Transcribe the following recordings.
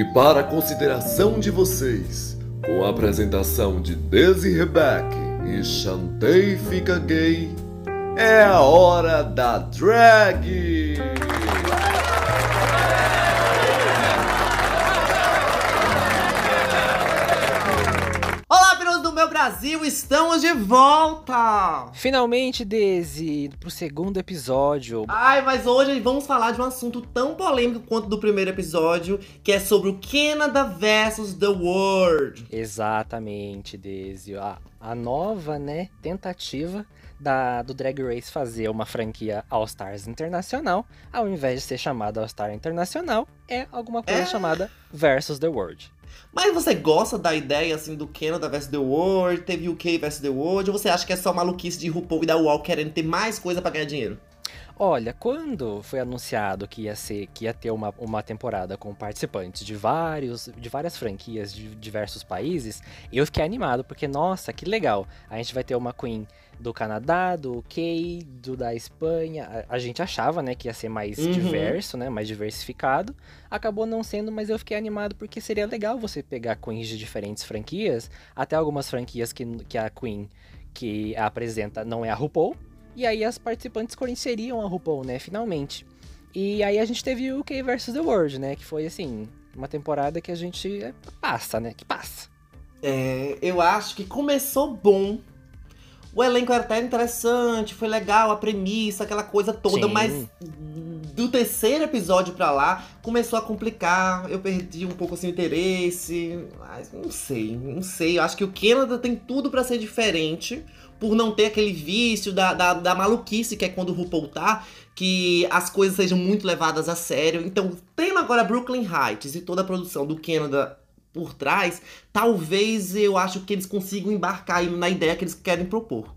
E para a consideração de vocês, com a apresentação de Desi Rebeck e Chantei Fica Gay, é a hora da drag! Meu Brasil, estamos de volta! Finalmente, Desi, pro segundo episódio. Ai, mas hoje vamos falar de um assunto tão polêmico quanto do primeiro episódio, que é sobre o Canada versus The World. Exatamente, Desi. A, a nova, né, tentativa da, do Drag Race fazer uma franquia All Stars Internacional, ao invés de ser chamada All Star Internacional, é alguma coisa É. chamada Versus the World. Mas você gosta da ideia, assim, do Canada versus The World, teve UK versus The World, ou você acha que é só maluquice de RuPaul e da UOL querendo ter mais coisa pra ganhar dinheiro? Olha, quando foi anunciado que ia ser, que ia ter uma, uma temporada com participantes de vários, de várias franquias de diversos países, eu fiquei animado porque nossa, que legal! A gente vai ter uma Queen do Canadá, do UK, do da Espanha. A, a gente achava, né, que ia ser mais Uhum. diverso, né, mais diversificado. Acabou não sendo, mas eu fiquei animado porque seria legal você pegar queens de diferentes franquias, até algumas franquias que, que a Queen que apresenta não é a RuPaul. E aí as participantes conheceriam a RuPaul, né, finalmente. E aí a gente teve o UK vs The World, né, que foi assim, uma temporada que a gente é, passa, né, que passa. É, eu acho que começou bom. O elenco era até interessante, foi legal a premissa, aquela coisa toda, Sim. mas do terceiro episódio pra lá começou a complicar. Eu perdi um pouco assim, o interesse. Mas não sei, não sei. Eu acho que o Canada tem tudo pra ser diferente. Por não ter aquele vício da, da, da maluquice que é quando o RuPaul tá, que as coisas sejam muito levadas a sério. Então, tendo agora Brooklyn Heights e toda a produção do Canada por trás, talvez eu acho que eles consigam embarcar na ideia que eles querem propor.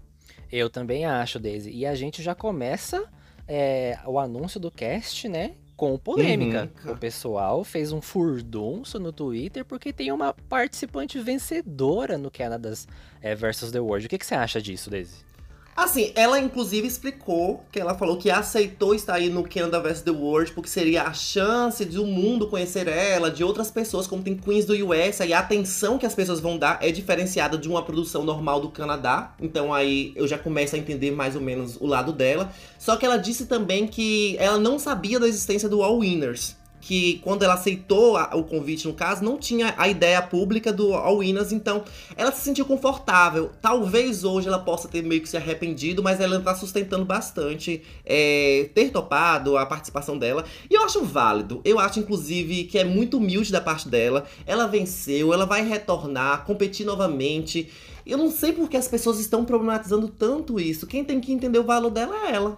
Eu também acho, Daisy. E a gente já começa é, o anúncio do cast, né? Com polêmica. Uhum. O pessoal fez um furdunço no Twitter porque tem uma participante vencedora no Canada's é, versus The World. O que, que você acha disso, Daisy? Assim, ela inclusive explicou que ela falou que aceitou estar aí no Canada vs The World porque seria a chance de o mundo conhecer ela, de outras pessoas, como tem Queens do US, aí a atenção que as pessoas vão dar é diferenciada de uma produção normal do Canadá. Então aí eu já começo a entender mais ou menos o lado dela. Só que ela disse também que ela não sabia da existência do All Winners. Que quando ela aceitou a- o convite, no caso, não tinha a ideia pública do All Winners, então ela se sentiu confortável. Talvez hoje ela possa ter meio que se arrependido, mas ela tá sustentando bastante é, ter topado a participação dela. E eu acho válido. Eu acho, inclusive, que é muito humilde da parte dela. Ela venceu, ela vai retornar, competir novamente. Eu não sei por que as pessoas estão problematizando tanto isso. Quem tem que entender o valor dela é ela.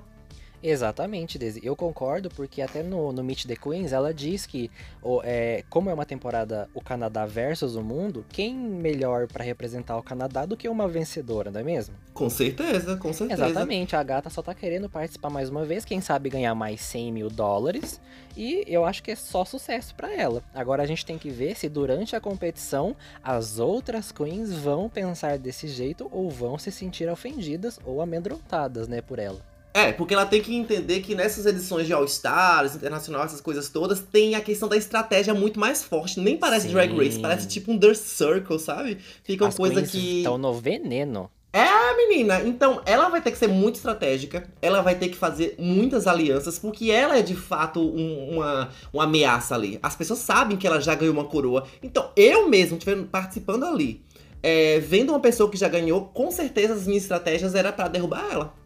Exatamente, Daisy. Eu concordo, porque até no, no Meet the Queens ela diz que, o- é, como é uma temporada o Canadá versus o mundo, quem melhor pra representar o Canadá do que uma vencedora, não é mesmo? Com certeza, com certeza. Exatamente, a gata só tá querendo participar mais uma vez, quem sabe ganhar mais 100 mil dólares, e eu acho que é só sucesso pra ela. Agora a gente tem que ver se durante a competição as outras queens vão pensar desse jeito ou vão se sentir ofendidas ou amedrontadas, né, por ela. É, porque ela tem que entender que nessas edições de All Stars, Internacional, essas coisas todas, tem a questão da estratégia muito mais forte. Nem parece Sim. Drag Race, parece tipo um The Circle, sabe? Fica uma As coisa que. estão no veneno. É, menina. Então, ela vai ter que ser muito estratégica. Ela vai ter que fazer muitas alianças, porque ela é de fato um- uma, uma ameaça ali. As pessoas sabem que ela já ganhou uma coroa. Então, eu mesmo, participando ali, é, vendo uma pessoa que já ganhou, com certeza as minhas estratégias era pra derrubar ela.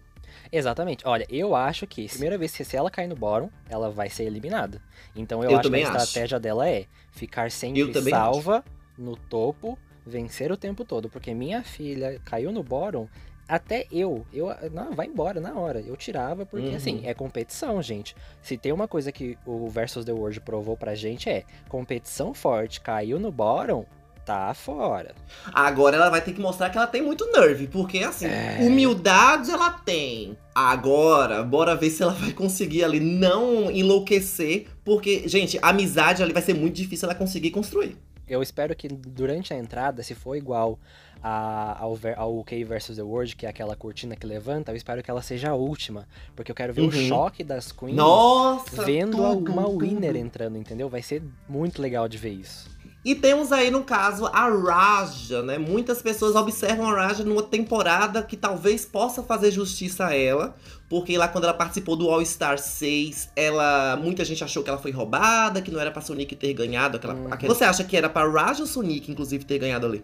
Exatamente. Olha, eu acho que primeira vez que se ela cair no bottom, ela vai ser eliminada. Então eu, Eu acho que a acho. estratégia dela é ficar sempre salva no topo, vencer o tempo todo. Porque minha filha caiu no bottom, até eu, eu, não, vai embora na hora. Eu tirava, porque Uhum. assim, é competição, gente. Se tem uma coisa que o Versus the World provou pra gente é competição forte, caiu no bottom, tá fora. Agora ela vai ter que mostrar que ela tem muito nerve, porque assim, É. humildade ela tem. Agora, bora ver se ela vai conseguir ali não enlouquecer, porque, gente, a amizade ali vai ser muito difícil ela conseguir construir. Eu espero que durante a entrada, se for igual a, ao, ao K vs The World, que é aquela cortina que levanta, eu espero que ela seja a última. Porque eu quero ver uhum. o choque das queens Nossa, vendo tudo, uma tudo. winner entrando, entendeu? Vai ser muito legal de ver isso. E temos aí, no caso, a Raja, né? Muitas pessoas observam a Raja numa temporada que talvez possa fazer justiça a ela. Porque lá quando ela participou do All Star 6, ela. Muita gente achou que ela foi roubada, que não era pra Sonic ter ganhado aquela. Uhum. aquela... Você acha que era pra Raja ou Sonic, inclusive, ter ganhado ali?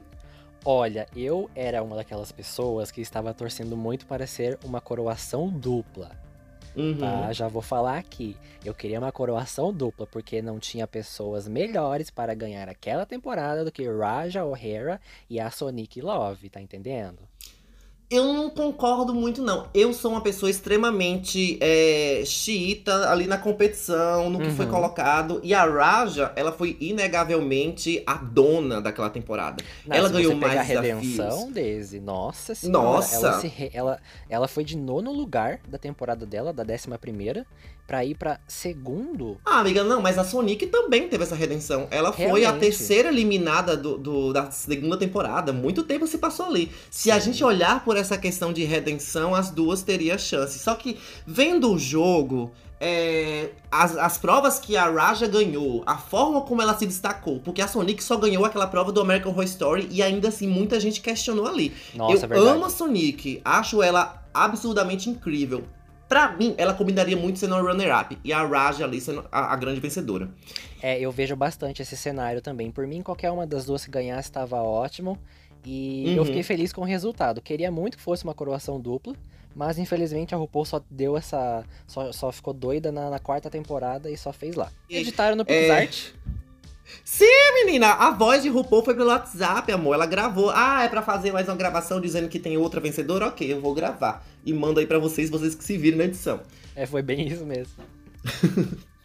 Olha, eu era uma daquelas pessoas que estava torcendo muito para ser uma coroação dupla. Uhum. Tá, já vou falar aqui. Eu queria uma coroação dupla, porque não tinha pessoas melhores para ganhar aquela temporada do que Raja O'Hara e a Sonic Love, tá entendendo? Eu não concordo muito, não. Eu sou uma pessoa extremamente é, xiita ali na competição, no que Uhum. foi colocado. E a Raja, ela foi inegavelmente a dona daquela temporada. Não, ela ganhou mais a desafios. redenção, Daisy, nossa senhora. Nossa! Ela, re- ela, ela foi de nono lugar da temporada dela, da décima primeira, pra ir pra segundo. Ah, amiga, não, mas a Sonic também teve essa redenção. Ela foi a Realmente. terceira eliminada do, do- da segunda temporada. Muito tempo se passou ali. Se a gente olhar por essa questão de redenção, as duas teriam chance. Só que, vendo o jogo, é, as, as provas que a Raja ganhou, a forma como ela se destacou, porque a Sonic só ganhou aquela prova do American Horror Story e ainda assim muita gente questionou ali. Nossa, Eu é verdade. amo a Sonic, acho ela absurdamente incrível. Pra mim, ela combinaria muito sendo a runner-up e a Raja ali sendo a, a grande vencedora. É, eu vejo bastante esse cenário também. Por mim, qualquer uma das duas que ganhasse estava ótimo. E eu Uhum. fiquei feliz com o resultado. Queria muito que fosse uma coroação dupla. Mas infelizmente a RuPaul só deu essa. Só, só ficou doida na, na quarta temporada e só fez lá. Editaram no é, PixArt. Sim, menina, a voz de RuPaul foi pelo WhatsApp, amor. Ela gravou. Ah, é pra fazer mais uma gravação dizendo que tem outra vencedora? Ok, eu vou gravar. E mando aí pra vocês, vocês que se virem na edição. É, foi bem isso mesmo.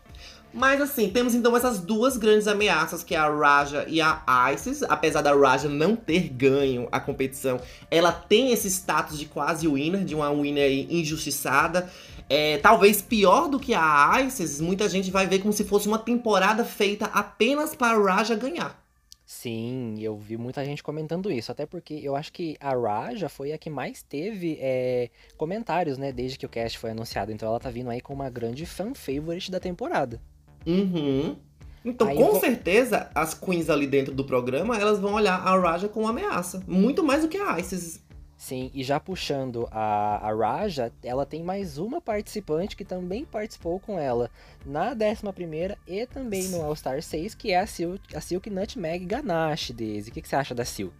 Mas assim, temos então essas duas grandes ameaças, que é a Raja e a Isis. Apesar da Raja não ter ganho a competição, ela tem esse status de quase winner, de uma winner injustiçada. É, talvez pior do que a Isis, muita gente vai ver como se fosse uma temporada feita apenas para a Raja ganhar. Sim, eu vi muita gente comentando isso. Até porque eu acho que a Raja foi a que mais teve é, comentários, né? Desde que o cast foi anunciado. Então ela tá vindo aí com uma grande fan favorite da temporada. Uhum. Então, Aí com vou- certeza, as queens ali dentro do programa, elas vão olhar a Raja com ameaça. Muito mais do que a Isis. Sim, e já puxando a, a Raja, ela tem mais uma participante que também participou com ela na 11ª e também no All Star 6, que é a Silk, a Silk Nutmeg Ganache, Daisy. O que, que você acha da Silk?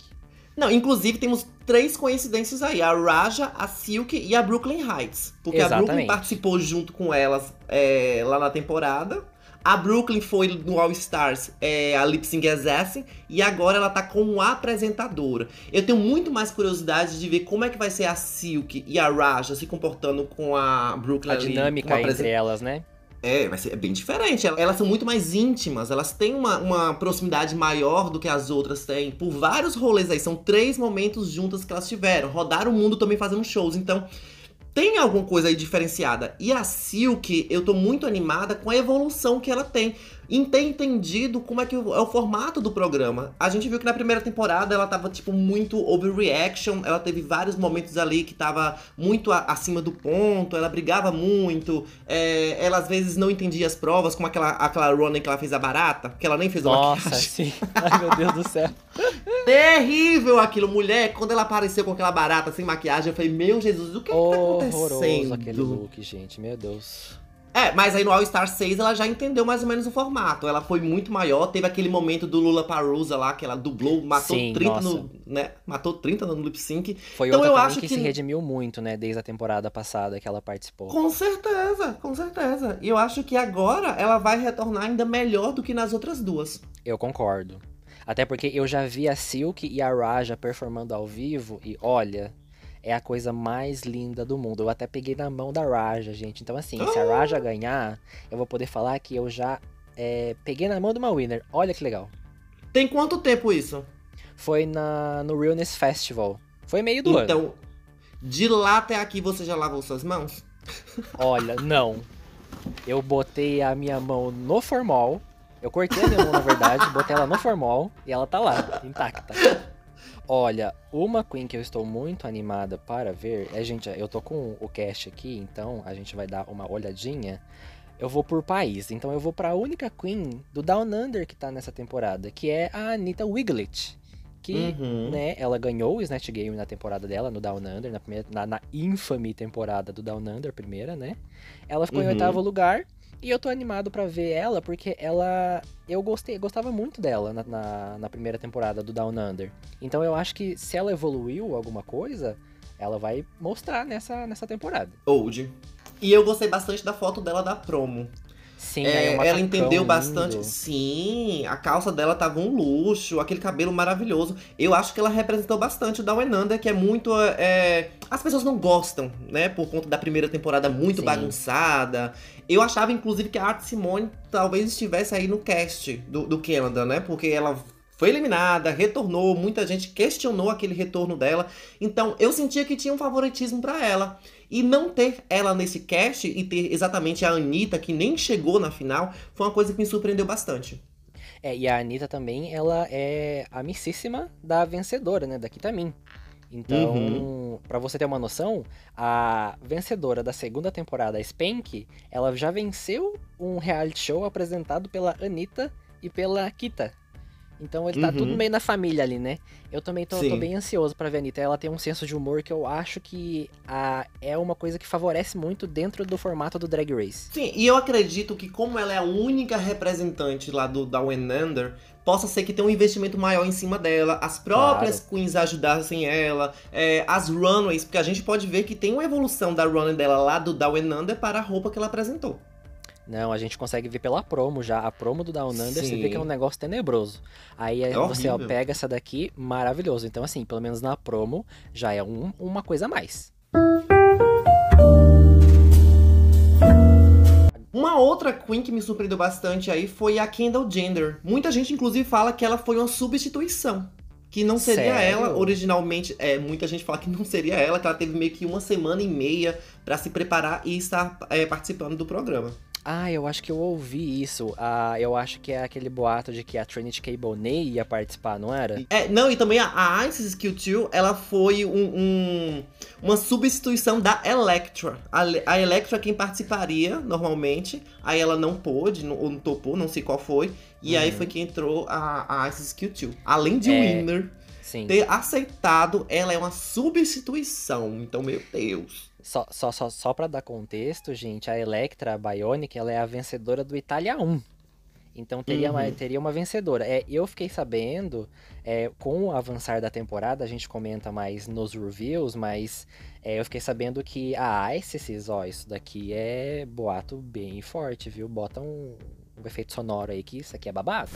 Não, inclusive temos três coincidências aí: a Raja, a Silk e a Brooklyn Heights. Porque a Brooklyn Exatamente. participou junto com elas é, lá na temporada. A Brooklyn foi no All Stars é, a Lip Sync Assassin e agora ela tá como apresentadora. Eu tenho muito mais curiosidade de ver como é que vai ser a Silk e a Raja se comportando com a Brooklyn A ali, dinâmica entre elas, né? É, vai ser é bem diferente. Elas- Elas são muito mais íntimas, elas têm uma, uma proximidade maior do que as outras têm. Por vários rolês aí, são três momentos juntas que elas tiveram. Rodaram o mundo também fazendo shows. Então, tem alguma coisa aí diferenciada. E a Silk, eu tô muito animada com a evolução que ela tem. Em ter entendido como é que é o formato do programa. A gente viu que na primeira temporada ela tava, tipo, muito overreaction. Ela teve vários momentos ali que tava muito acima do ponto. Ela brigava muito. É, ela às vezes não entendia as provas, como aquela, aquela Ronan que ela fez a barata, que ela nem fez a Nossa, maquiagem. sim. Ai, meu Deus do céu. Terrível aquilo, mulher. Quando ela apareceu com aquela barata sem maquiagem, eu falei, meu Jesus, o que, que tá Horroroso acontecendo? aquele look, gente. Meu Deus. É, mas aí no All Star 6 ela já entendeu mais ou menos o formato. Ela foi muito maior, teve aquele momento do Lula Parusa lá, que ela dublou, matou Sim, 30 no. nossa. né? Matou 30 no lip sync. Foi Então outra eu acho que, que- se redimiu muito, né? Desde a temporada passada que ela participou. Com certeza, com certeza. E eu acho que agora ela vai retornar ainda melhor do que nas outras duas. Eu concordo. Até porque eu já vi a Silk e a Raja performando ao vivo e olha, é a coisa mais linda do mundo. Eu até peguei na mão da Raja, gente. Então, assim, se a Raja ganhar, eu vou poder falar que eu já é, peguei na mão de uma winner. Olha que legal. Tem quanto tempo isso? Foi na, no Realness Festival. Foi meio do ano. então, de lá até aqui você já lavou suas mãos? Olha, não. Eu botei a minha mão no formal Eu cortei a minha mão, na verdade, botei ela no formol e ela tá lá, intacta. Olha, uma Queen que eu estou muito animada para ver. É, gente, eu tô com o cast aqui, então a gente vai dar uma olhadinha. Eu vou por país, então eu vou para a única Queen do Down Under que tá nessa temporada, que é a Anita Wiglet. Que, Uhum. né, ela ganhou o Snatch Game na temporada dela, no Down Under, na, primeira, na, na infame temporada do Down Under, primeira, né? Ela ficou Uhum. em oitavo lugar. E eu tô animado pra ver ela, porque ela. Eu gostei, gostava muito dela na, na, na primeira temporada do Down Under. Então eu acho que se ela evoluiu alguma coisa, ela vai mostrar nessa, nessa temporada. Old. E eu gostei bastante da foto dela da promo. Sim, É, o ela entendeu lindo. bastante. Sim, a calça dela tava um luxo, aquele cabelo maravilhoso. Eu acho que ela representou bastante and Under, que é muito. é, As pessoas não gostam, né? Por conta da primeira temporada muito Sim. bagunçada. Eu achava, inclusive, que a Art Simone talvez estivesse aí no cast do, do Canada, né? Porque ela foi eliminada, retornou, muita gente questionou aquele retorno dela. Então, eu sentia que tinha um favoritismo pra ela. E não ter ela nesse cast e ter exatamente a Anitta, que nem chegou na final, foi uma coisa que me surpreendeu bastante. É, e a Anitta também, ela é amicíssima da vencedora, né? Da Kitamin. Então, Uhum. pra você ter uma noção, a vencedora da segunda temporada, a Spank, ela já venceu um reality show apresentado pela Anitta e pela Kita. Então ele tá Uhum. tudo meio na família ali, né? Eu também tô, tô bem ansioso pra ver a Anitta. Ela tem um senso de humor que eu acho que a, é uma coisa que favorece muito dentro do formato do Drag Race. Sim, e eu acredito que como ela é a única representante lá do Down and Under, possa ser que tenha um investimento maior em cima dela, as próprias queens ajudassem ela, é, as runways, porque a gente pode ver que tem uma evolução da runway dela lá do Down Under para a roupa que ela apresentou. Não, a gente consegue ver pela promo já. A promo do Down Under, você Sim. vê que é um negócio tenebroso. Aí É você ó, pega essa daqui, maravilhoso. Então, assim, pelo menos na promo, já é um- uma coisa a mais. Uma outra queen que me surpreendeu bastante aí foi a Kendall Jenner. Muita gente, inclusive, fala que ela foi uma substituição. Que não seria Sério? ela originalmente. É, muita gente fala que não seria ela, que ela teve meio que uma semana e meia pra se preparar e estar é, participando do programa. Ah, eu acho que eu ouvi isso. Ah, eu acho que é aquele boato de que a Trinity K. Bonet ia participar, não era? É, não, e também a, a Isis Q2, ela foi um, um- uma substituição da Electra. A, a Electra é quem participaria normalmente, aí ela não pôde, não, ou não topou, não sei qual foi, e aí Uhum. foi que entrou a, a Isis Q2. Além de É. Winner Sim. ter aceitado, ela é uma substituição, então, meu Deus. Só, só, só, só pra dar contexto, gente, a Electra, a Bionic, ela é a vencedora do Itália 1. Então teria, uma, Uhum. teria uma vencedora. É, eu fiquei sabendo, é, com o avançar da temporada, a gente comenta mais nos reviews, mas é, eu fiquei sabendo que a Isis, ó, isso daqui é boato bem forte, viu? Bota um, um efeito sonoro aí que isso aqui é babado.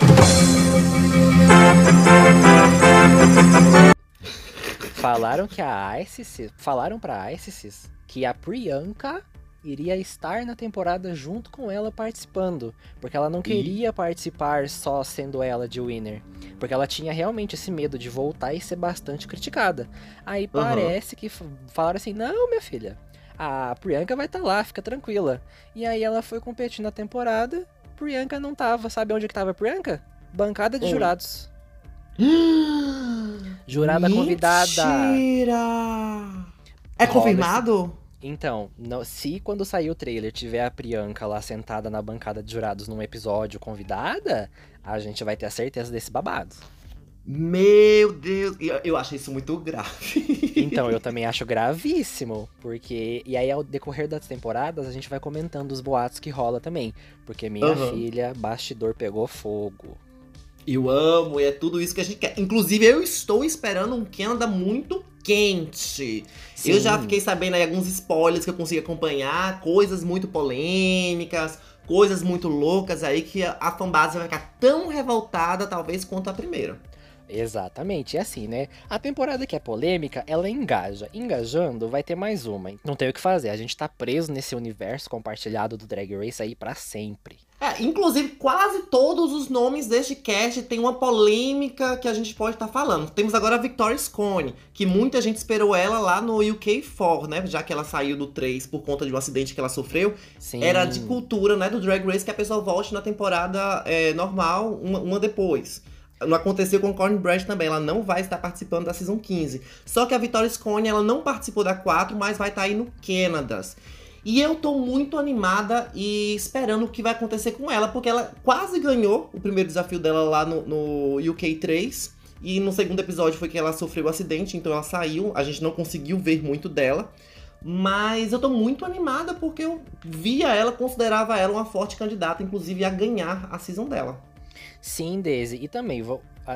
Falaram que a Isis, falaram pra Isis que a Priyanka iria estar na temporada junto com ela participando, porque ela não queria participar só sendo ela de winner, porque ela tinha realmente esse medo de voltar e ser bastante criticada. Aí Aham. parece que falaram assim: "Não, minha filha, a Priyanka vai estar lá, fica tranquila". E aí ela foi competir na temporada, Priyanka não tava, sabe onde que tava a Priyanka? Bancada de Onde? jurados. Jurada convidada. Mentira! É Rola confirmado? Então, não- se quando sair o trailer tiver a Priyanka lá sentada na bancada de jurados num episódio convidada, a gente vai ter a certeza desse babado. Meu Deus, eu, eu achei isso muito grave. Então, eu também acho gravíssimo, porque. E aí, ao decorrer das temporadas, a gente vai comentando os boatos que rola também. Porque minha Aham. filha, bastidor pegou fogo. Eu amo, e é tudo isso que a gente quer. Inclusive, eu estou esperando um Canada muito quente. Eu já Sim. fiquei sabendo aí alguns spoilers que eu consegui acompanhar, coisas muito polêmicas, coisas muito loucas aí que a, fanbase vai ficar tão revoltada, talvez, quanto a primeira. Exatamente, é assim, né? A temporada que é polêmica, ela engaja. Engajando, vai ter mais uma. Não tem o que fazer, a gente tá preso nesse universo compartilhado do Drag Race aí pra sempre. É, inclusive, quase todos os nomes deste cast tem uma polêmica que a gente pode estar tá falando. Temos agora a Victoria Scone, que muita gente esperou ela lá no UK4, né? Já que ela saiu do 3 por conta de um acidente que ela sofreu. Sim. Era de cultura, né? Do Drag Race que a pessoa volte na temporada é, normal, uma, uma depois. Não aconteceu com Cornbread também, ela não vai estar participando da Season 15. Só que a Victoria Scone, ela não participou da 4, mas vai estar aí no Canadas. E eu tô muito animada e esperando o que vai acontecer com ela, porque ela quase ganhou o primeiro desafio dela lá no, no UK 3. E no segundo episódio foi que ela sofreu o um acidente, então ela saiu. A gente não conseguiu ver muito dela. Mas eu tô muito animada porque eu via ela, considerava ela uma forte candidata, inclusive, a ganhar a season dela. Sim, Daisy. E também,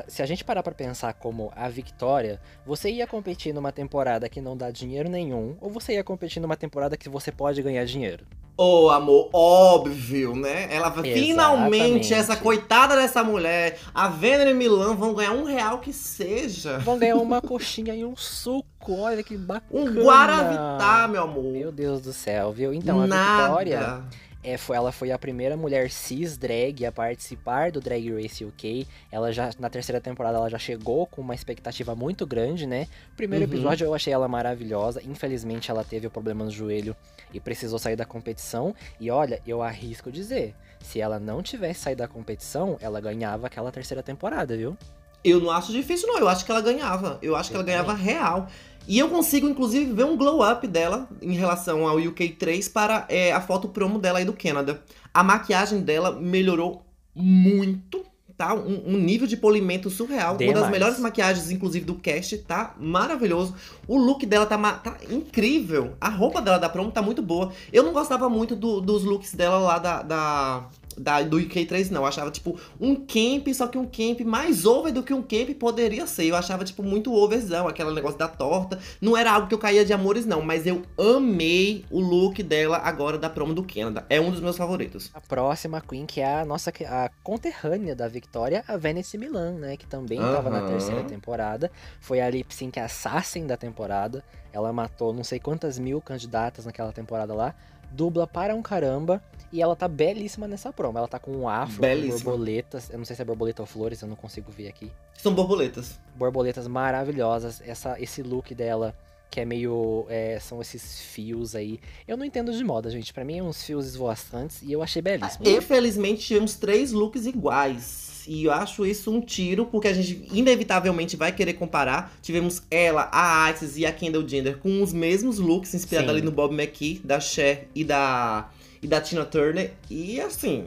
se a gente parar para pensar como a Victoria, você ia competir numa temporada que não dá dinheiro nenhum, ou você ia competir numa temporada que você pode ganhar dinheiro? Ô, oh, amor, óbvio, né? Ela Exatamente. finalmente, essa coitada dessa mulher, a Venere e Milan vão ganhar um real que seja. Vão ganhar uma coxinha e um suco, olha que bacana. Um Guaravitá, meu amor. Meu Deus do céu, viu? Então, a Nada. Victoria é, foi, ela foi a primeira mulher cis drag a participar do Drag Race UK. Ela já, na terceira temporada, ela já chegou com uma expectativa muito grande, né? Primeiro uhum. episódio eu achei ela maravilhosa. Infelizmente, ela teve o problema no joelho e precisou sair da competição. E olha, eu arrisco dizer, se ela não tivesse saído da competição, ela ganhava aquela terceira temporada, viu? Eu não acho difícil, não. Eu acho que ela ganhava. Eu acho que ela ganhava real. E eu consigo, inclusive, ver um glow up dela em relação ao UK3 para é, a foto promo dela aí do Canadá. A maquiagem dela melhorou muito, tá? Um, um nível de polimento surreal. Demais. Uma das melhores maquiagens, inclusive, do cast, tá? Maravilhoso. O look dela tá, tá incrível. A roupa dela da promo tá muito boa. Eu não gostava muito do, dos looks dela lá da, da da, do UK3, não. Eu achava, tipo, um camp, só que um camp mais over do que um camp poderia ser. Eu achava, tipo, muito overzão, aquele negócio da torta. Não era algo que eu caía de amores, não. Mas eu amei o look dela agora da promo do Canadá. É um dos meus favoritos. A próxima Queen, que é a nossa a conterrânea da Victoria, a Venice Milan, né? Que também uhum. tava na terceira temporada. Foi a lip sync assassin da temporada. Ela matou não sei quantas mil candidatas naquela temporada lá dubla para um caramba. E ela tá belíssima nessa promo. Ela tá com um afro, com borboletas. Eu não sei se é borboleta ou flores, eu não consigo ver aqui. São borboletas. Borboletas maravilhosas. Essa, esse look dela, que é meio. É, são esses fios aí. Eu não entendo de moda, gente. para mim é uns fios esvoaçantes e eu achei belíssimo. Infelizmente, tivemos três looks iguais. E eu acho isso um tiro, porque a gente inevitavelmente vai querer comparar. Tivemos ela, a Isis e a Kendall Jenner com os mesmos looks, inspirados ali no Bob McKee, da Cher e da, e da Tina Turner. E assim,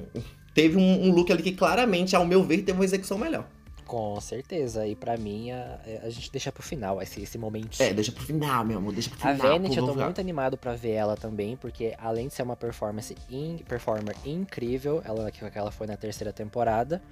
teve um, um look ali que claramente, ao meu ver, teve uma execução melhor. Com certeza. E para mim, a, a, gente deixa pro final esse, esse momento. É, deixa pro final, meu amor. Deixa pro final. A Venet, eu tô muito animado para ver ela também, porque além de ser uma performance in, performer incrível, ela que ela foi na terceira temporada,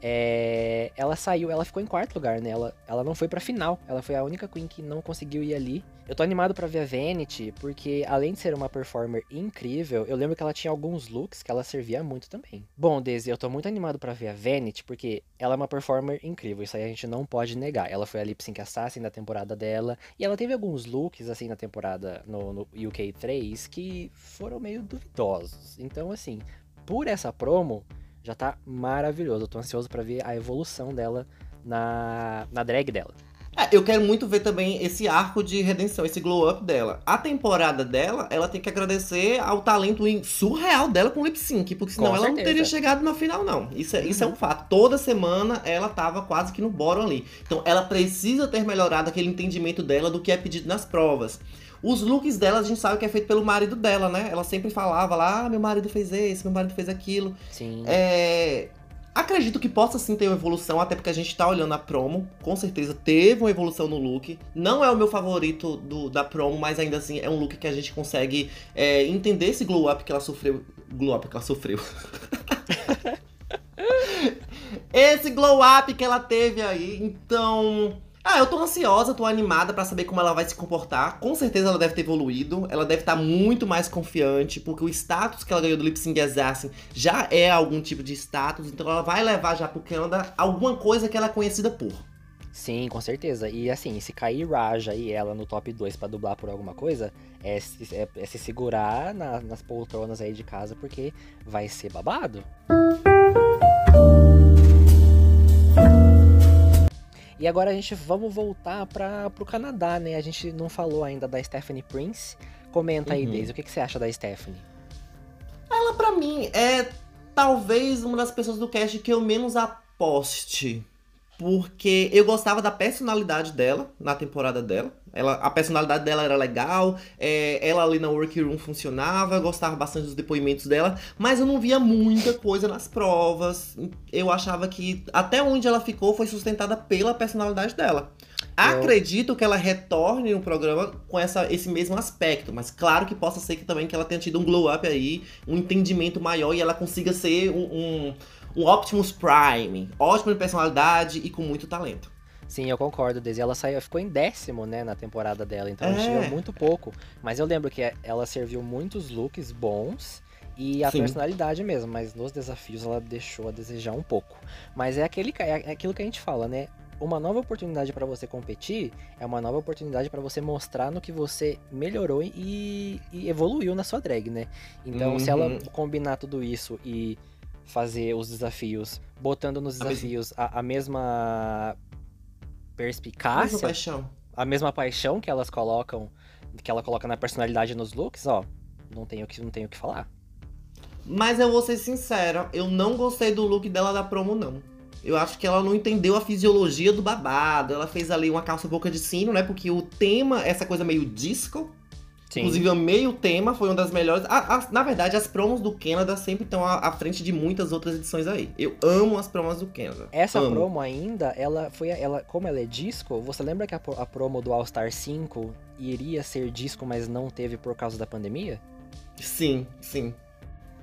é, ela saiu, ela ficou em quarto lugar, né? Ela, ela não foi pra final. Ela foi a única Queen que não conseguiu ir ali. Eu tô animado para ver a Vanity, porque além de ser uma performer incrível, eu lembro que ela tinha alguns looks que ela servia muito também. Bom, Daisy, eu tô muito animado para ver a Vanity, porque ela é uma performer incrível, isso aí a gente não pode negar. Ela foi a Lip Sync Assassin da temporada dela, e ela teve alguns looks, assim, na temporada no, no UK 3 que foram meio duvidosos. Então, assim, por essa promo, já tá maravilhoso. Eu tô ansioso para ver a evolução dela na, na drag dela. É, eu quero muito ver também esse arco de redenção, esse glow up dela. A temporada dela, ela tem que agradecer ao talento surreal dela com lip sync, porque senão ela não teria chegado na final, não. Isso é, uhum. isso é um fato. Toda semana ela tava quase que no bórum ali. Então ela precisa ter melhorado aquele entendimento dela do que é pedido nas provas. Os looks dela, a gente sabe que é feito pelo marido dela, né? Ela sempre falava lá, ah, meu marido fez esse, meu marido fez aquilo. Sim. É Acredito que possa sim ter uma evolução, até porque a gente tá olhando a promo. Com certeza teve uma evolução no look. Não é o meu favorito do, da promo, mas ainda assim é um look que a gente consegue é, entender esse glow up que ela sofreu. Glow up que ela sofreu. esse glow up que ela teve aí. Então. Ah, eu tô ansiosa, tô animada para saber como ela vai se comportar. Com certeza ela deve ter evoluído, ela deve estar tá muito mais confiante, porque o status que ela ganhou do Lip Sync Assassin já é algum tipo de status, então ela vai levar já pro Canadá alguma coisa que ela é conhecida por. Sim, com certeza. E assim, se cair Raja e ela no top 2 para dublar por alguma coisa, é se, é, é se segurar na, nas poltronas aí de casa, porque vai ser babado. E agora a gente vamos voltar para o Canadá, né? A gente não falou ainda da Stephanie Prince. Comenta aí, uhum. Deise, o que, que você acha da Stephanie? Ela, para mim, é talvez uma das pessoas do cast que eu menos aposte porque eu gostava da personalidade dela na temporada dela. Ela, a personalidade dela era legal, é, ela ali na workroom funcionava, eu gostava bastante dos depoimentos dela, mas eu não via muita coisa nas provas. Eu achava que até onde ela ficou foi sustentada pela personalidade dela. Acredito que ela retorne no programa com essa, esse mesmo aspecto, mas claro que possa ser que também que ela tenha tido um glow up aí, um entendimento maior e ela consiga ser um, um um Optimus Prime, ótimo de personalidade e com muito talento. Sim, eu concordo, Desi. Ela saiu, ficou em décimo, né, na temporada dela, então é. ela muito pouco. Mas eu lembro que ela serviu muitos looks bons e a Sim. personalidade mesmo, mas nos desafios ela deixou a desejar um pouco. Mas é, aquele, é aquilo que a gente fala, né? Uma nova oportunidade para você competir é uma nova oportunidade para você mostrar no que você melhorou e, e evoluiu na sua drag, né? Então, uhum. se ela uhum. combinar tudo isso e fazer os desafios, botando nos desafios a, a mesma perspicácia, a mesma paixão. a mesma paixão que elas colocam, que ela coloca na personalidade nos looks, ó, não tenho que não tenho que falar. Mas eu vou ser sincera, eu não gostei do look dela da promo não. Eu acho que ela não entendeu a fisiologia do babado. Ela fez ali uma calça boca de sino, né? Porque o tema, essa coisa meio disco, Sim. Inclusive, amei o tema, foi uma das melhores. A, a, na verdade, as promos do Canada sempre estão à, à, frente de muitas outras edições aí. Eu amo as promos do Canada. Essa amo. promo ainda, ela foi. Ela, como ela é disco, você lembra que a, a promo do All Star 5 iria ser disco, mas não teve por causa da pandemia? Sim, sim.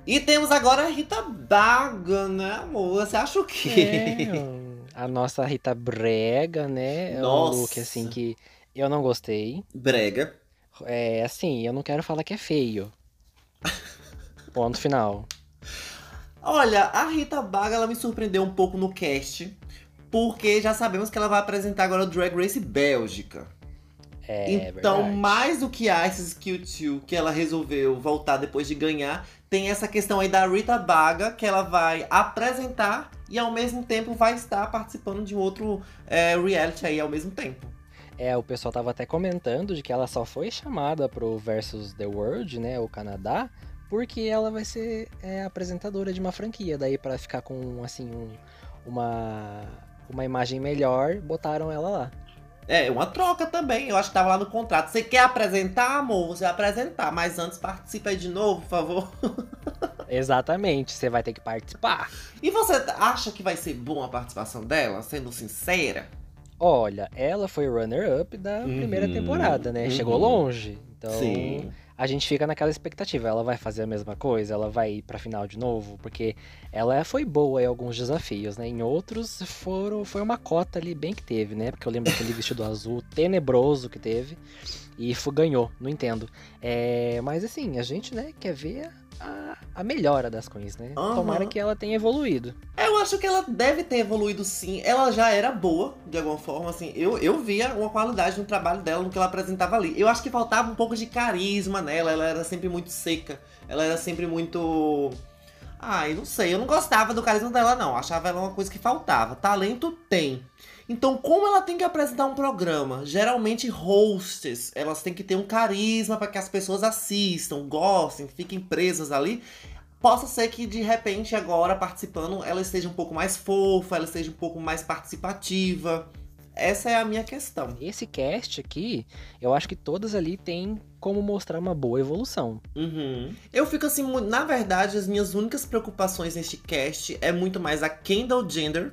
E temos agora a Rita Baga, né, amor? Você acha o quê? É, a nossa Rita Brega, né? Nossa. É um look assim que eu não gostei. Brega. É assim, eu não quero falar que é feio. Ponto final. Olha, a Rita Baga ela me surpreendeu um pouco no cast, porque já sabemos que ela vai apresentar agora o Drag Race Bélgica. É, então, verdade. mais do que Ice Q2, que ela resolveu voltar depois de ganhar, tem essa questão aí da Rita Baga, que ela vai apresentar e ao mesmo tempo vai estar participando de um outro é, reality aí ao mesmo tempo. É, o pessoal tava até comentando de que ela só foi chamada pro Versus The World, né, o Canadá, porque ela vai ser é, apresentadora de uma franquia. Daí para ficar com, assim, um, uma, uma imagem melhor, botaram ela lá. É, uma troca também. Eu acho que tava lá no contrato. Você quer apresentar, amor? Você vai apresentar. Mas antes participa aí de novo, por favor. Exatamente, você vai ter que participar. E você acha que vai ser boa a participação dela, sendo sincera? Olha, ela foi runner-up da uhum, primeira temporada, né? Uhum. Chegou longe. Então, Sim. a gente fica naquela expectativa. Ela vai fazer a mesma coisa? Ela vai ir pra final de novo? Porque ela foi boa em alguns desafios, né? Em outros, foram, foi uma cota ali bem que teve, né? Porque eu lembro aquele vestido azul tenebroso que teve. E ganhou, não entendo. É, mas assim, a gente, né, quer ver a, a melhora das queens, né? Uhum. Tomara que ela tenha evoluído. Eu acho que ela deve ter evoluído sim. Ela já era boa, de alguma forma, assim. Eu, eu via uma qualidade no trabalho dela, no que ela apresentava ali. Eu acho que faltava um pouco de carisma nela. Ela era sempre muito seca. Ela era sempre muito. Ai, não sei. Eu não gostava do carisma dela, não. Achava ela uma coisa que faltava. Talento tem. Então, como ela tem que apresentar um programa? Geralmente, hosts, elas têm que ter um carisma para que as pessoas assistam, gostem, fiquem presas ali. Possa ser que de repente, agora participando, ela esteja um pouco mais fofa, ela esteja um pouco mais participativa. Essa é a minha questão. Esse cast aqui, eu acho que todas ali têm como mostrar uma boa evolução. Uhum. Eu fico assim, na verdade, as minhas únicas preocupações neste cast é muito mais a Kendall Gender,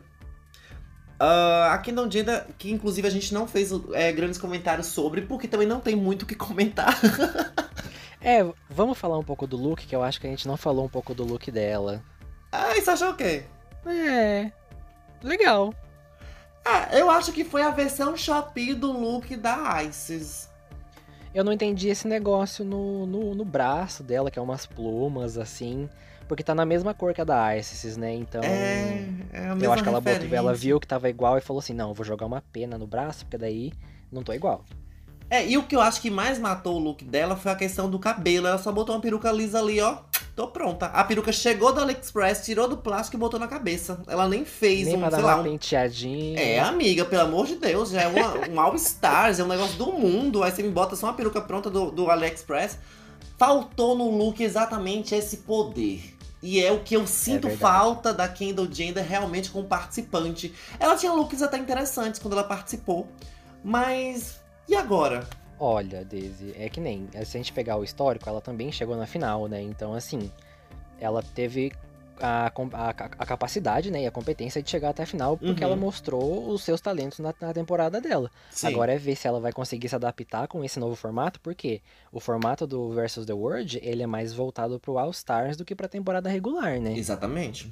Uh, a Kendall Jenner, que inclusive a gente não fez é, grandes comentários sobre, porque também não tem muito o que comentar. é, vamos falar um pouco do look, que eu acho que a gente não falou um pouco do look dela. Ah, isso achou o quê? É. Legal. Ah, eu acho que foi a versão Shopee do look da Isis. Eu não entendi esse negócio no, no, no braço dela, que é umas plumas, assim. Porque tá na mesma cor que a da Isis, né? Então. É, é a mesma eu acho que ela, botou, ela viu que tava igual e falou assim: não, eu vou jogar uma pena no braço, porque daí não tô igual. É, e o que eu acho que mais matou o look dela foi a questão do cabelo. Ela só botou uma peruca lisa ali, ó. Tô pronta. A peruca chegou do AliExpress, tirou do plástico e botou na cabeça. Ela nem fez Nem um, pra dar sei lá, um... penteadinha. É, amiga, pelo amor de Deus, já é uma, um All-Stars, é um negócio do mundo. Aí você me bota só uma peruca pronta do, do AliExpress. Faltou no look exatamente esse poder. E é o que eu sinto verdade. falta da Kendall Jenner realmente como participante. Ela tinha looks até interessantes quando ela participou. Mas. E agora? Olha, Daisy, é que nem. Se a gente pegar o histórico, ela também chegou na final, né? Então, assim, ela teve a, a, a capacidade, né? E a competência de chegar até a final, porque Uhum. ela mostrou os seus talentos na, na temporada dela. Sim. Agora é ver se ela vai conseguir se adaptar com esse novo formato, porque o formato do Versus the World, ele é mais voltado pro All Stars do que pra temporada regular, né? Exatamente.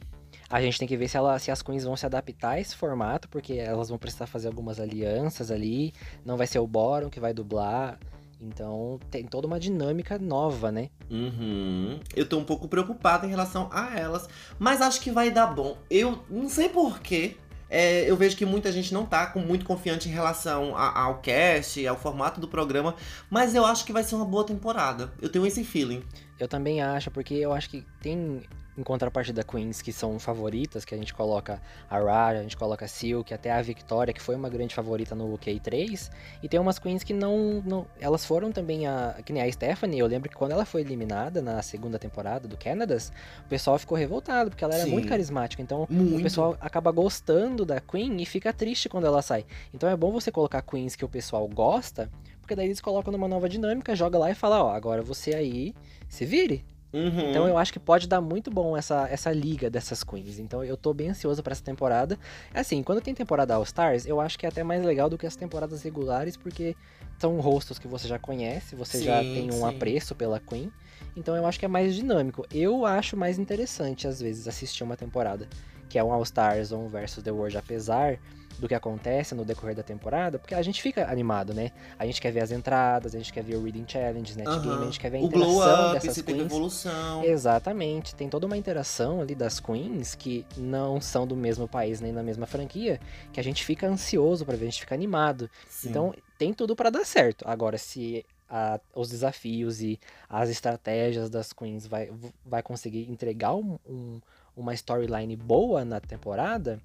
A gente tem que ver se, ela, se as queens vão se adaptar a esse formato, porque elas vão precisar fazer algumas alianças ali. Não vai ser o Boron que vai dublar. Então tem toda uma dinâmica nova, né? Uhum. Eu tô um pouco preocupada em relação a elas. Mas acho que vai dar bom. Eu não sei porquê. É, eu vejo que muita gente não tá com muito confiante em relação a- ao cast, ao formato do programa. Mas eu acho que vai ser uma boa temporada. Eu tenho esse feeling. Eu também acho, porque eu acho que tem, em contrapartida, queens que são favoritas, que a gente coloca a Rara, a gente coloca a Silk, até a Victoria, que foi uma grande favorita no K3. E tem umas queens que não, não. Elas foram também a. Que nem a Stephanie, eu lembro que quando ela foi eliminada na segunda temporada do Canadas, o pessoal ficou revoltado, porque ela era Sim. muito carismática. Então Muito. o pessoal acaba gostando da Queen e fica triste quando ela sai. Então é bom você colocar queens que o pessoal gosta, porque daí eles colocam numa nova dinâmica, joga lá e fala, ó, agora você aí se vire. Uhum. Então eu acho que pode dar muito bom essa, essa liga dessas queens. Então eu tô bem ansioso pra essa temporada. Assim, quando tem temporada All Stars, eu acho que é até mais legal do que as temporadas regulares, porque são rostos que você já conhece, você já Sim, tem um sim. apreço pela Queen. Então eu acho que é mais dinâmico. Eu acho mais interessante, às vezes, assistir uma temporada que é um All Stars ou um versus The World, apesar do que acontece no decorrer da temporada, porque a gente fica animado, né? A gente quer ver as entradas, a gente quer ver o Reading Challenge, Net Game, a gente quer ver a interação up, dessas queens. evolução. Exatamente, tem toda uma interação ali das queens que não são do mesmo país nem na mesma franquia, que a gente fica ansioso pra ver, a gente fica animado. Sim. Então tem tudo pra dar certo. Agora, se a- os desafios e as estratégias das queens vai, vai conseguir entregar um- um- uma storyline boa na temporada,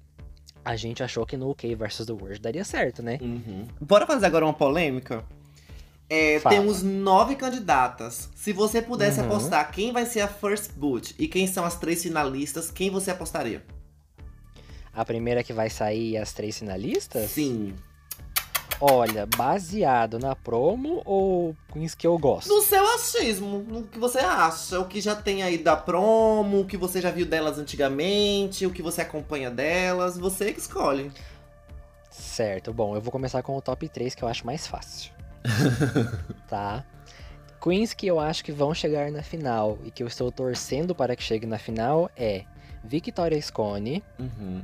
a gente achou que no UK vs The World daria certo, né? Uhum. Bora fazer agora uma polêmica? É, temos nove candidatas. Se você pudesse Uhum. apostar quem vai ser a First Boot e quem são as três finalistas, quem você apostaria? A primeira que vai sair as três finalistas? Sim. Olha, baseado na promo ou queens que eu gosto? No seu achismo, no que você acha, o que já tem aí da promo, o que você já viu delas antigamente, o que você acompanha delas, você que escolhe. Certo, bom, eu vou começar com o top 3 que eu acho mais fácil. tá? Queens que eu acho que vão chegar na final e que eu estou torcendo para que chegue na final é Victoria Scone, Uhum.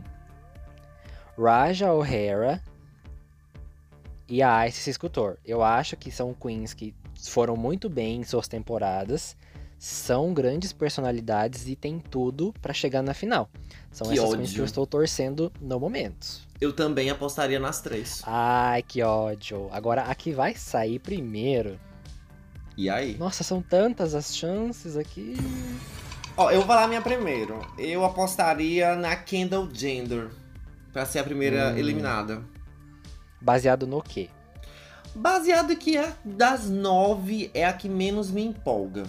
Raja O'Hara e a Isis Escultor. Eu acho que são queens que foram muito bem em suas temporadas, são grandes personalidades e tem tudo pra chegar na final. São Que essas queens ódio. que eu estou torcendo no momento. Eu também apostaria nas três. Ai, que ódio. Agora, a que vai sair primeiro. E aí? Nossa, são tantas as chances aqui. Ó, eu vou falar a minha primeiro. Eu apostaria na Kendall Gender pra ser a primeira Hum. eliminada. Baseado no quê? Baseado que a das nove é a que menos me empolga.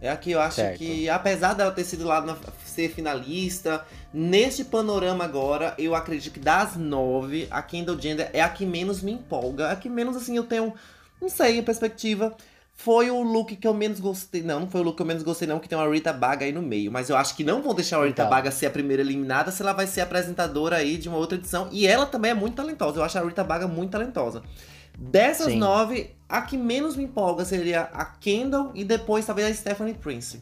É a que eu acho Certo. que, apesar dela ter sido lá na, ser finalista, neste panorama agora, eu acredito que das nove, a Kendall Jenner é a que menos me empolga. A que menos, assim, eu tenho, não sei, a perspectiva. Foi o look que eu menos gostei. Não, não foi o look que eu menos gostei, não, que tem uma Rita Baga aí no meio. Mas eu acho que não vão deixar a Rita Então. Baga ser a primeira eliminada se ela vai ser apresentadora aí de uma outra edição. E ela também é muito talentosa. Eu acho a Rita Baga muito talentosa. Dessas Sim. nove, a que menos me empolga seria a Kendall e depois talvez a Stephanie Prince.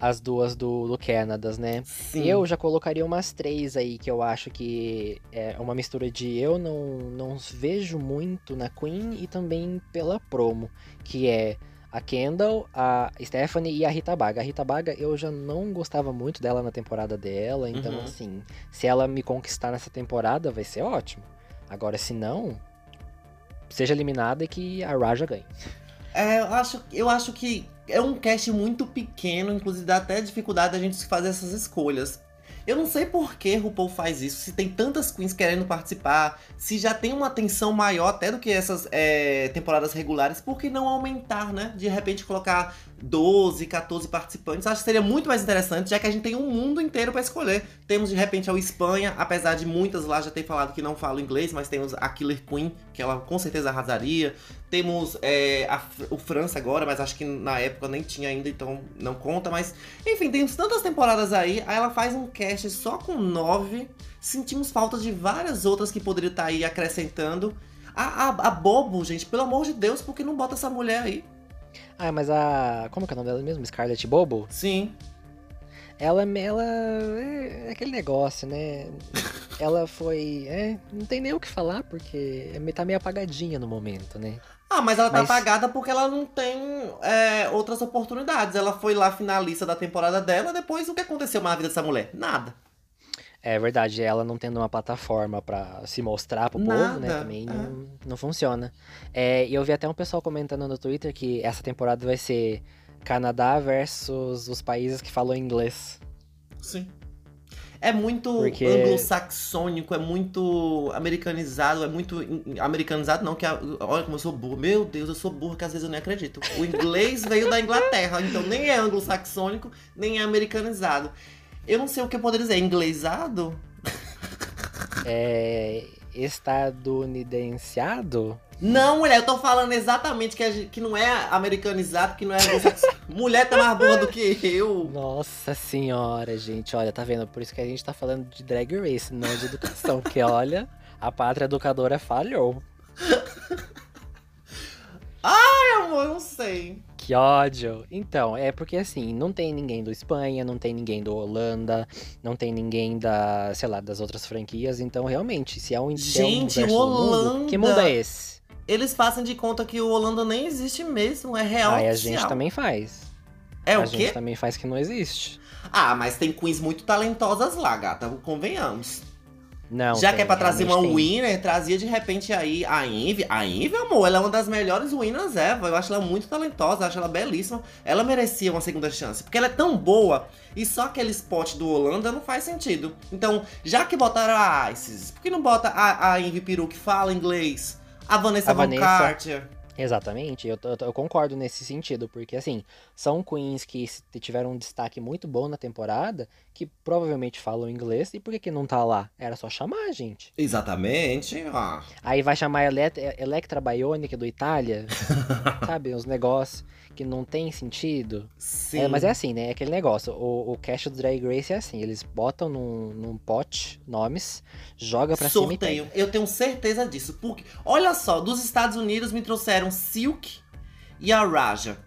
As duas do, do Canada, né? Sim. Eu já colocaria umas três aí que eu acho que é uma mistura de eu não, não vejo muito na Queen e também pela promo, que é a Kendall, a Stephanie e a Rita Baga. A Rita Baga eu já não gostava muito dela na temporada dela, então Uhum. assim, se ela me conquistar nessa temporada vai ser ótimo. Agora, se não, seja eliminada e que a Raja ganhe. É, eu acho, eu acho que é um cast muito pequeno, inclusive dá até dificuldade da gente fazer essas escolhas. Eu não sei por que RuPaul faz isso, se tem tantas queens querendo participar, se já tem uma atenção maior até do que essas é, temporadas regulares, por que não aumentar, né? De repente colocar 12, 14 participantes. Acho que seria muito mais interessante, já que a gente tem um mundo inteiro pra escolher. Temos de repente a Espanha, apesar de muitas lá já ter falado que não falam inglês, mas temos a Killer Queen, que ela com certeza arrasaria. Temos é, a, o França agora, mas acho que na época nem tinha ainda, então não conta. Mas, enfim, temos tantas temporadas aí. Aí ela faz um cast só com nove. Sentimos falta de várias outras que poderiam estar aí acrescentando. A, a, a Bobo, gente, pelo amor de Deus, por que não bota essa mulher aí? Ah, mas a. Como que é o nome dela mesmo? Scarlett Bobo? Sim. Ela, ela é é aquele negócio, né? Ela foi. É, não tem nem o que falar, porque é- tá meio apagadinha no momento, né? Ah, mas ela tá Mas- apagada porque ela não tem é, outras oportunidades. Ela foi lá finalista da temporada dela, depois o que aconteceu na vida dessa mulher? Nada. É verdade, ela não tendo uma plataforma pra se mostrar pro povo, né? Nada, Também é. não, não funciona. É, e eu vi até um pessoal comentando no Twitter que essa temporada vai ser Canadá versus os países que falam inglês. Sim. É muito Porque- anglo-saxônico, é muito americanizado, é muito. Americanizado, não, que a- olha como eu sou burro. Meu Deus, eu sou burro, que às vezes eu nem acredito. O inglês veio da Inglaterra, então nem é anglo-saxônico, nem é americanizado. Eu não sei o que eu poderia dizer, inglesado? É. Estadunidenseado? Não, mulher, eu tô falando exatamente que, gente- que não é americanizado, que não é mulher tá mais burra do que eu. Nossa senhora, gente, olha, tá vendo? Por isso que a gente tá falando de drag race, não de educação, porque olha, a pátria educadora falhou. Ai, amor, eu não sei. Que ódio! Então, é porque assim, não tem ninguém do Espanha, não tem ninguém do Holanda, não tem ninguém da, sei lá, das outras franquias, então realmente, se é um se é um Gente, versus do mundo, Holanda! que mundo é esse? Eles fazem de conta que o Holanda nem existe mesmo, é real. Aí a gente também faz. É a o gente quê? também faz que não existe. Ah, mas tem queens muito talentosas lá, gata, convenhamos. Não. Já tem, que é pra trazer uma tem. winner, trazia de repente aí a Ivy. A Ivy, amor, ela é uma das melhores winners ever. Eu acho ela muito talentosa, acho ela belíssima. Ela merecia uma segunda chance, porque ela é tão boa e só aquele spot do Holanda não faz sentido. Então, já que botaram a Isis, por que não bota a, a Ivy Peru que fala inglês? A Vanessa A Vanessa. Carter. Exatamente, eu, eu, eu concordo nesse sentido, porque assim, são queens que tiveram um destaque muito bom na temporada, que provavelmente falam inglês, e por que, que não tá lá? Era só chamar, gente. Exatamente. Ah. Aí vai chamar Electra Bionic do Itália, sabe? Uns negócios que não tem sentido. Sim. É, mas é assim, né? É aquele negócio. O, o cast do Drag Race é assim: eles botam num, num pote nomes, joga pra cima e Sorteio. Eu tenho certeza disso. Porque, olha só, dos Estados Unidos me trouxeram Silk e a Raja.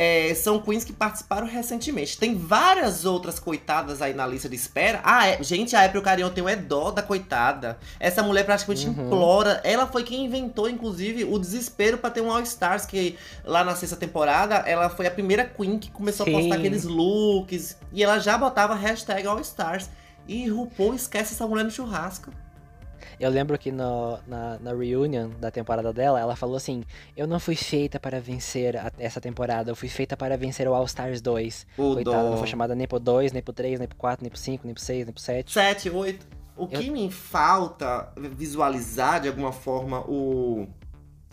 É, são queens que participaram recentemente. Tem várias outras coitadas aí na lista de espera. Ah, é, gente, a April Carrion tem o dó da coitada. Essa mulher praticamente Uhum. implora. Ela foi quem inventou, inclusive, o desespero pra ter um All Stars. Que lá na sexta temporada, ela foi a primeira queen que começou a postar Sim. aqueles looks. E ela já botava hashtag All Stars. E RuPaul esquece essa mulher no churrasco. Eu lembro que no- na, na reunion da temporada dela, ela falou assim: Eu não fui feita para vencer a- essa temporada, eu fui feita para vencer o All Stars 2. O Coitada, dó. não foi chamada nem pro 2, nem pro 3, nem pro 4, nem pro 5, nem pro 6, nem pro 7. 7, 8. O que me falta visualizar de alguma forma o,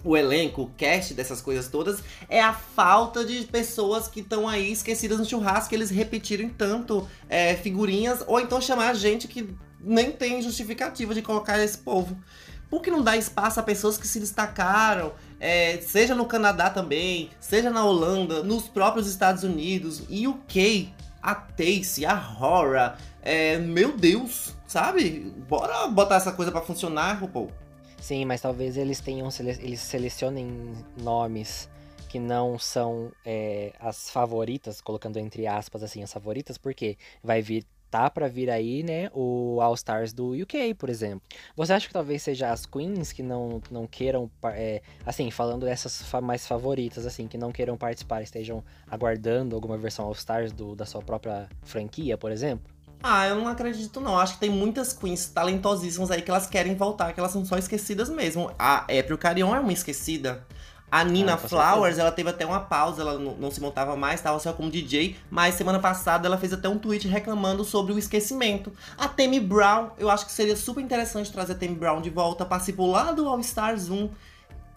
o elenco, o cast dessas coisas todas, é a falta de pessoas que estão aí esquecidas no churrasco, que eles repetirem tanto é, figurinhas, ou então chamar gente que nem tem justificativa de colocar esse povo. Por que não dá espaço a pessoas que se destacaram, é, seja no Canadá também, seja na Holanda, nos próprios Estados Unidos, UK, a Tace, a Hora, é, meu Deus, sabe? Bora botar essa coisa pra funcionar, RuPaul. Sim, mas talvez eles tenham eles selecionem nomes que não são é, as favoritas, colocando entre aspas assim as favoritas, porque vai vir tá para vir aí, né, o All Stars do UK, por exemplo. Você acha que talvez seja as queens que não, não queiram, é, assim, falando dessas mais favoritas, assim, que não queiram participar, estejam aguardando alguma versão All Stars do, da sua própria franquia, por exemplo? Ah, eu não acredito não. Acho que tem muitas queens talentosíssimas aí que elas querem voltar, que elas são só esquecidas mesmo. A April Carion é uma esquecida. A Nina ah, Flowers, ela teve até uma pausa, ela não, não se montava mais, estava só como DJ, mas semana passada ela fez até um tweet reclamando sobre o esquecimento. A Tammy Brown, eu acho que seria super interessante trazer a Tammy Brown de volta, participou lá do All Stars 1,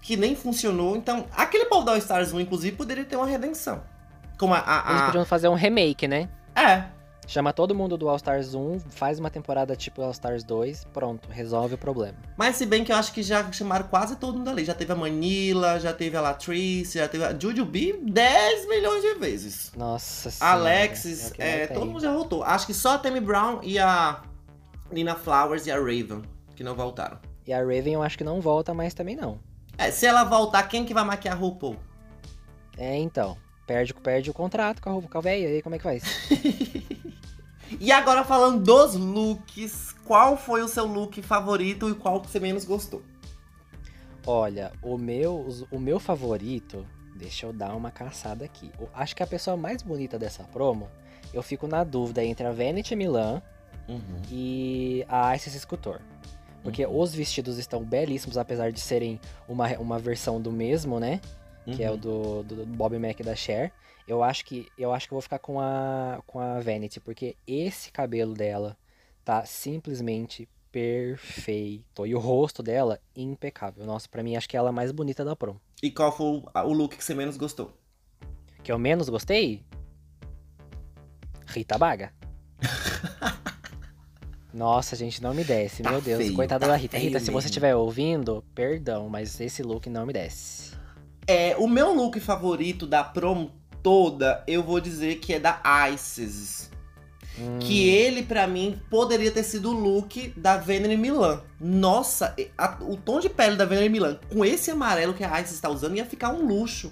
que nem funcionou. Então, aquele povo do All Stars 1, inclusive, poderia ter uma redenção. Como a, a, a... Eles podiam fazer um remake, né? É, Chama todo mundo do All Stars 1, faz uma temporada tipo All Stars 2, pronto, resolve o problema. Mas se bem que eu acho que já chamaram quase todo mundo ali. Já teve a Manila, já teve a Latrice, já teve a Jujubee 10 milhões de vezes. Nossa senhora. Alexis, é, é todo mundo já voltou. Acho que só a Tammy Brown e a Nina Flowers e a Raven que não voltaram. E a Raven eu acho que não volta mais também não. É, se ela voltar, quem que vai maquiar a RuPaul? É, então. Perde, perde o contrato com a, com a véia, aí como é que faz? E agora falando dos looks, qual foi o seu look favorito e qual que você menos gostou? Olha, o meu, o meu favorito, deixa eu dar uma caçada aqui. Eu acho que a pessoa mais bonita dessa promo, eu fico na dúvida entre a Vanity Milan uhum. e a Isis Sculptor. Porque uhum. os vestidos estão belíssimos, apesar de serem uma, uma versão do mesmo, né? Uhum. Que é o uhum. do, do Bob Mac da Cher. Eu acho que eu acho que eu vou ficar com a com a Vanity, porque esse cabelo dela tá simplesmente perfeito. E o rosto dela impecável. Nossa, para mim acho que ela é a mais bonita da prom. E qual foi o look que você menos gostou? Que eu menos gostei? Rita Baga. Nossa, gente, não me desce. Tá Meu Deus, feio, coitada tá da Rita. Rita, se você estiver ouvindo, perdão, mas esse look não me desce. É, o meu look favorito da prom toda, eu vou dizer que é da Isis. Hum. Que ele, para mim, poderia ter sido o look da Venom Milan. Nossa, a, o tom de pele da Venom Milan com esse amarelo que a Isis está usando ia ficar um luxo.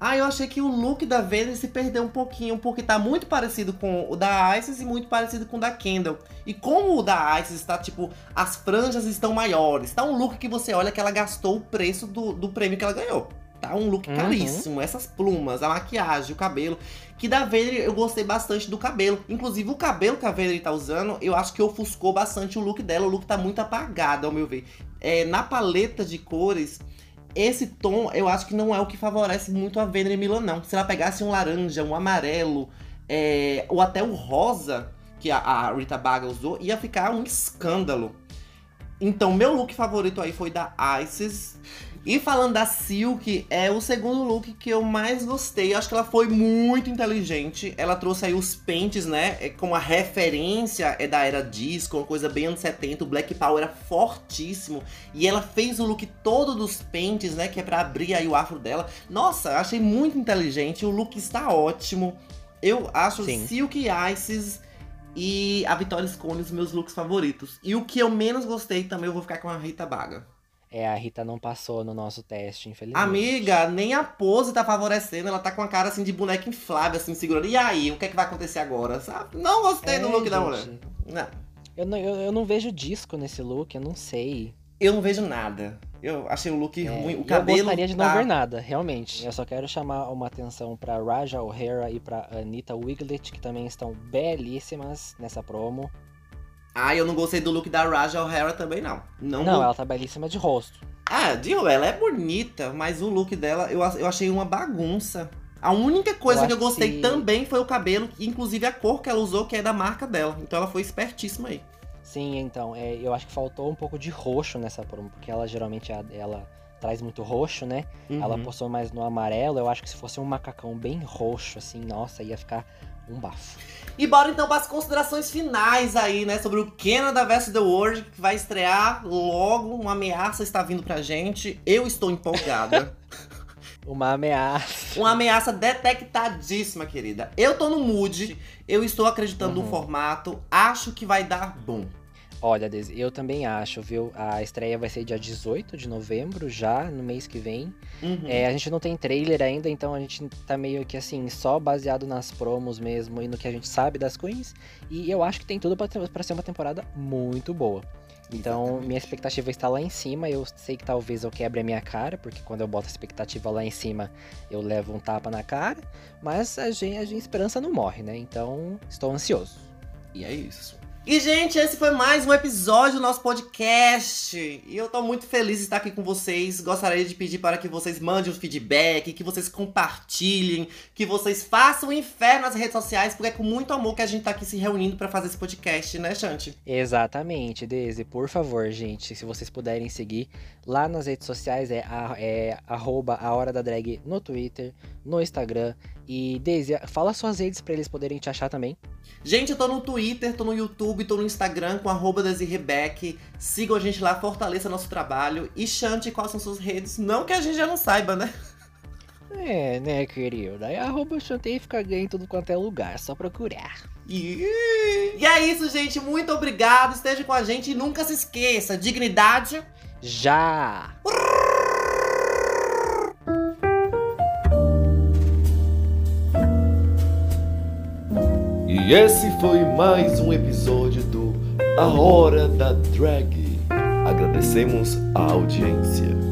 Ah, eu achei que o look da Venom se perdeu um pouquinho, porque tá muito parecido com o da Isis e muito parecido com o da Kendall. E como o da Isis está, tipo, as franjas estão maiores, tá um look que você olha que ela gastou o preço do, do prêmio que ela ganhou. Tá um look uhum. caríssimo. Essas plumas, a maquiagem, o cabelo. Que da Vader eu gostei bastante do cabelo. Inclusive, o cabelo que a Vader tá usando, eu acho que ofuscou bastante o look dela. O look tá muito apagado, ao meu ver. É, na paleta de cores, esse tom eu acho que não é o que favorece muito a Vader Milan, não. Se ela pegasse um laranja, um amarelo, é, ou até o rosa, que a, a Rita Baga usou, ia ficar um escândalo. Então, meu look favorito aí foi da Isis. E falando da Silk, é o segundo look que eu mais gostei. Eu acho que ela foi muito inteligente. Ela trouxe aí os pentes, né? É como a referência é da era disco, uma coisa bem anos 70. O Black Power era fortíssimo. E ela fez o look todo dos pentes, né? Que é pra abrir aí o afro dela. Nossa, achei muito inteligente. O look está ótimo. Eu acho Sim. Silk Isis e a Vitória Scone os meus looks favoritos. E o que eu menos gostei também, eu vou ficar com a Rita Baga. É, a Rita não passou no nosso teste, infelizmente. Amiga, nem a pose tá favorecendo. Ela tá com a cara assim de boneca inflável, assim, segurando. E aí, o que é que vai acontecer agora? Sabe? Não gostei é, do look gente, da mulher. Não. Eu, não, eu, eu não vejo disco nesse look, eu não sei. Eu não vejo nada. Eu achei o look é, ruim. O cabelo. Eu gostaria de tá... não ver nada, realmente. Eu só quero chamar uma atenção pra Raja O'Hara e pra Anita Wiglet, que também estão belíssimas nessa promo. Ah, eu não gostei do look da Raja O'Hara também, não. Não, não ela tá belíssima de rosto. Ah, de ela é bonita, mas o look dela eu, eu achei uma bagunça. A única coisa eu que eu gostei que... também foi o cabelo, inclusive a cor que ela usou, que é da marca dela. Então ela foi espertíssima aí. Sim, então, é, eu acho que faltou um pouco de roxo nessa promo, porque ela geralmente ela traz muito roxo, né? Uhum. Ela postou mais no amarelo. Eu acho que se fosse um macacão bem roxo, assim, nossa, ia ficar um bafo. E bora então para as considerações finais aí, né? Sobre o Canada vs The World, que vai estrear logo. Uma ameaça está vindo pra gente. Eu estou empolgada. Uma ameaça. Uma ameaça detectadíssima, querida. Eu tô no mood, eu estou acreditando uhum. no formato, acho que vai dar bom. Olha, eu também acho, viu? A estreia vai ser dia 18 de novembro, já no mês que vem. Uhum. É, a gente não tem trailer ainda, então a gente tá meio que assim, só baseado nas promos mesmo e no que a gente sabe das Queens. E eu acho que tem tudo para ser uma temporada muito boa. Então, Exatamente. minha expectativa está lá em cima. Eu sei que talvez eu quebre a minha cara, porque quando eu boto a expectativa lá em cima, eu levo um tapa na cara. Mas a gente, a gente esperança não morre, né? Então, estou ansioso. E é isso. E, gente, esse foi mais um episódio do nosso podcast. E eu tô muito feliz de estar aqui com vocês. Gostaria de pedir para que vocês mandem um feedback, que vocês compartilhem, que vocês façam o inferno nas redes sociais, porque é com muito amor que a gente tá aqui se reunindo para fazer esse podcast, né, Chante? Exatamente, Daisy. Por favor, gente, se vocês puderem seguir lá nas redes sociais, é, a, é arroba a hora da drag no Twitter, no Instagram. E, Daisy, fala suas redes para eles poderem te achar também. Gente, eu tô no Twitter, tô no YouTube, tô no Instagram com arroba Rebeck. Sigam a gente lá, fortaleça nosso trabalho. E Chante, quais são suas redes? Não que a gente já não saiba, né? É, né, querido? Aí arroba Chantei fica ganho em tudo quanto é lugar, é só procurar. E... e é isso, gente. Muito obrigado. Esteja com a gente e nunca se esqueça: dignidade. Já! E esse foi mais um episódio do A Hora da Drag. Agradecemos a audiência.